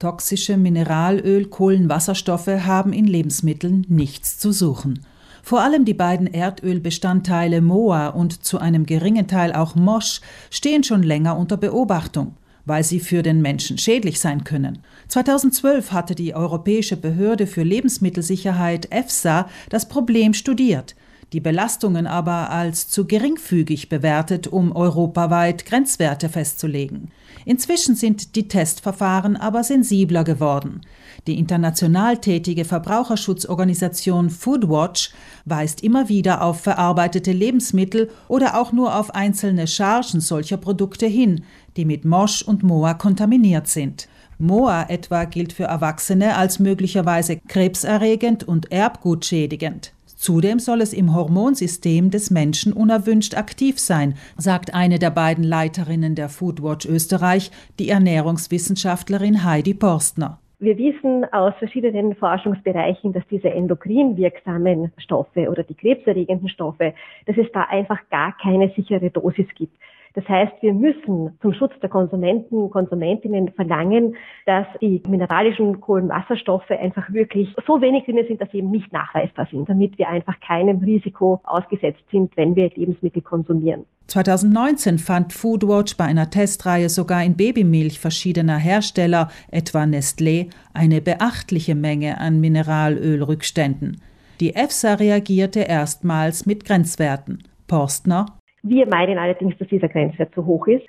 Toxische Mineralöl, Kohlenwasserstoffe haben in Lebensmitteln nichts zu suchen. Vor allem die beiden Erdölbestandteile Moa und zu einem geringen Teil auch Mosch stehen schon länger unter Beobachtung, weil sie für den Menschen schädlich sein können. 2012 hatte die Europäische Behörde für Lebensmittelsicherheit EFSA das Problem studiert die Belastungen aber als zu geringfügig bewertet, um europaweit Grenzwerte festzulegen. Inzwischen sind die Testverfahren aber sensibler geworden. Die international tätige Verbraucherschutzorganisation Foodwatch weist immer wieder auf verarbeitete Lebensmittel oder auch nur auf einzelne Chargen solcher Produkte hin, die mit Mosch und Moa kontaminiert sind. Moa etwa gilt für Erwachsene als möglicherweise krebserregend und erbgutschädigend. Zudem soll es im Hormonsystem des Menschen unerwünscht aktiv sein, sagt eine der beiden Leiterinnen der Foodwatch Österreich, die Ernährungswissenschaftlerin Heidi Porstner. Wir wissen aus verschiedenen Forschungsbereichen, dass diese endokrin wirksamen Stoffe oder die krebserregenden Stoffe, dass es da einfach gar keine sichere Dosis gibt. Das heißt, wir müssen zum Schutz der Konsumenten und Konsumentinnen verlangen, dass die mineralischen Kohlenwasserstoffe einfach wirklich so wenig drin sind, dass sie eben nicht nachweisbar sind, damit wir einfach keinem Risiko ausgesetzt sind, wenn wir Lebensmittel konsumieren. 2019 fand Foodwatch bei einer Testreihe sogar in Babymilch verschiedener Hersteller, etwa Nestlé, eine beachtliche Menge an Mineralölrückständen. Die EFSA reagierte erstmals mit Grenzwerten. Porstner wir meinen allerdings, dass dieser Grenzwert zu hoch ist.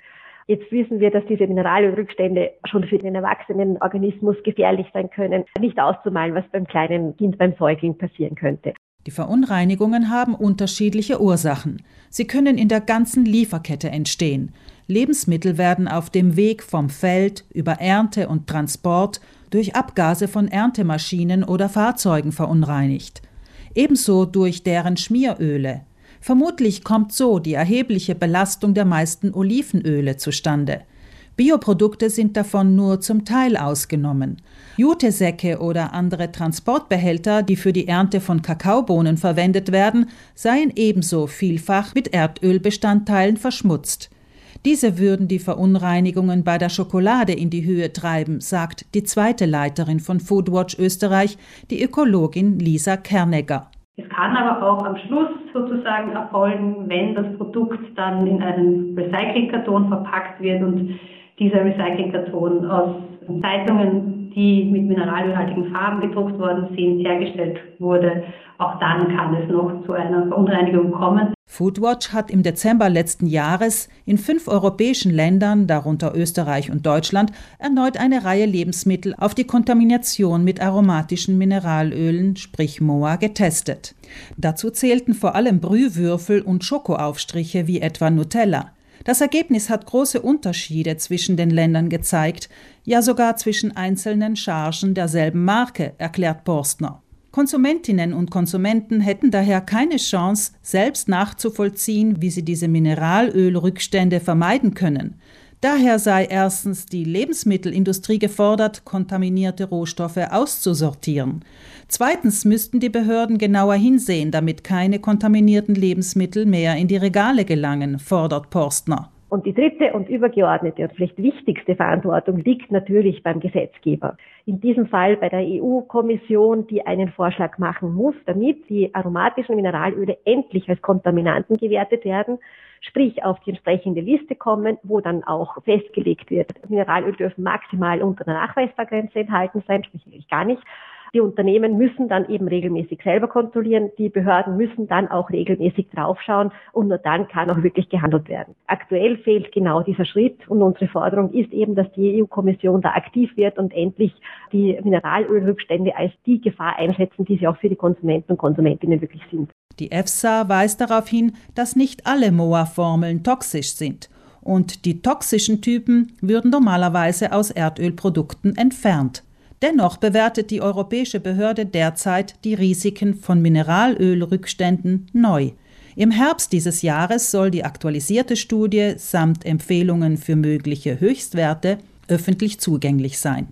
Jetzt wissen wir, dass diese Mineralölrückstände schon für den erwachsenen Organismus gefährlich sein können. Nicht auszumalen, was beim kleinen Kind, beim Säugling passieren könnte. Die Verunreinigungen haben unterschiedliche Ursachen. Sie können in der ganzen Lieferkette entstehen. Lebensmittel werden auf dem Weg vom Feld über Ernte und Transport durch Abgase von Erntemaschinen oder Fahrzeugen verunreinigt. Ebenso durch deren Schmieröle, Vermutlich kommt so die erhebliche Belastung der meisten Olivenöle zustande. Bioprodukte sind davon nur zum Teil ausgenommen. Jutesäcke oder andere Transportbehälter, die für die Ernte von Kakaobohnen verwendet werden, seien ebenso vielfach mit Erdölbestandteilen verschmutzt. Diese würden die Verunreinigungen bei der Schokolade in die Höhe treiben, sagt die zweite Leiterin von Foodwatch Österreich, die Ökologin Lisa Kernegger. Kann aber auch am Schluss sozusagen erfolgen, wenn das Produkt dann in einen Recyclingkarton verpackt wird und dieser Recyclingkarton aus Zeitungen, die mit mineralölhaltigen Farben gedruckt worden sind, hergestellt wurde. Auch dann kann es noch zu einer Verunreinigung kommen. Foodwatch hat im Dezember letzten Jahres in fünf europäischen Ländern, darunter Österreich und Deutschland, erneut eine Reihe Lebensmittel auf die Kontamination mit aromatischen Mineralölen, sprich MOA, getestet. Dazu zählten vor allem Brühwürfel und Schokoaufstriche wie etwa Nutella. Das Ergebnis hat große Unterschiede zwischen den Ländern gezeigt, ja sogar zwischen einzelnen Chargen derselben Marke, erklärt Borstner. Konsumentinnen und Konsumenten hätten daher keine Chance, selbst nachzuvollziehen, wie sie diese Mineralölrückstände vermeiden können. Daher sei erstens die Lebensmittelindustrie gefordert, kontaminierte Rohstoffe auszusortieren. Zweitens müssten die Behörden genauer hinsehen, damit keine kontaminierten Lebensmittel mehr in die Regale gelangen, fordert Porstner. Und die dritte und übergeordnete und vielleicht wichtigste Verantwortung liegt natürlich beim Gesetzgeber. In diesem Fall bei der EU-Kommission, die einen Vorschlag machen muss, damit die aromatischen Mineralöle endlich als Kontaminanten gewertet werden, sprich auf die entsprechende Liste kommen, wo dann auch festgelegt wird, Mineralöl dürfen maximal unter der Nachweisbargrenze enthalten sein, sprich gar nicht. Die Unternehmen müssen dann eben regelmäßig selber kontrollieren. Die Behörden müssen dann auch regelmäßig draufschauen und nur dann kann auch wirklich gehandelt werden. Aktuell fehlt genau dieser Schritt und unsere Forderung ist eben, dass die EU-Kommission da aktiv wird und endlich die Mineralölrückstände als die Gefahr einschätzen, die sie auch für die Konsumenten und Konsumentinnen wirklich sind. Die EFSA weist darauf hin, dass nicht alle MOA-Formeln toxisch sind und die toxischen Typen würden normalerweise aus Erdölprodukten entfernt. Dennoch bewertet die europäische Behörde derzeit die Risiken von Mineralölrückständen neu. Im Herbst dieses Jahres soll die aktualisierte Studie samt Empfehlungen für mögliche Höchstwerte öffentlich zugänglich sein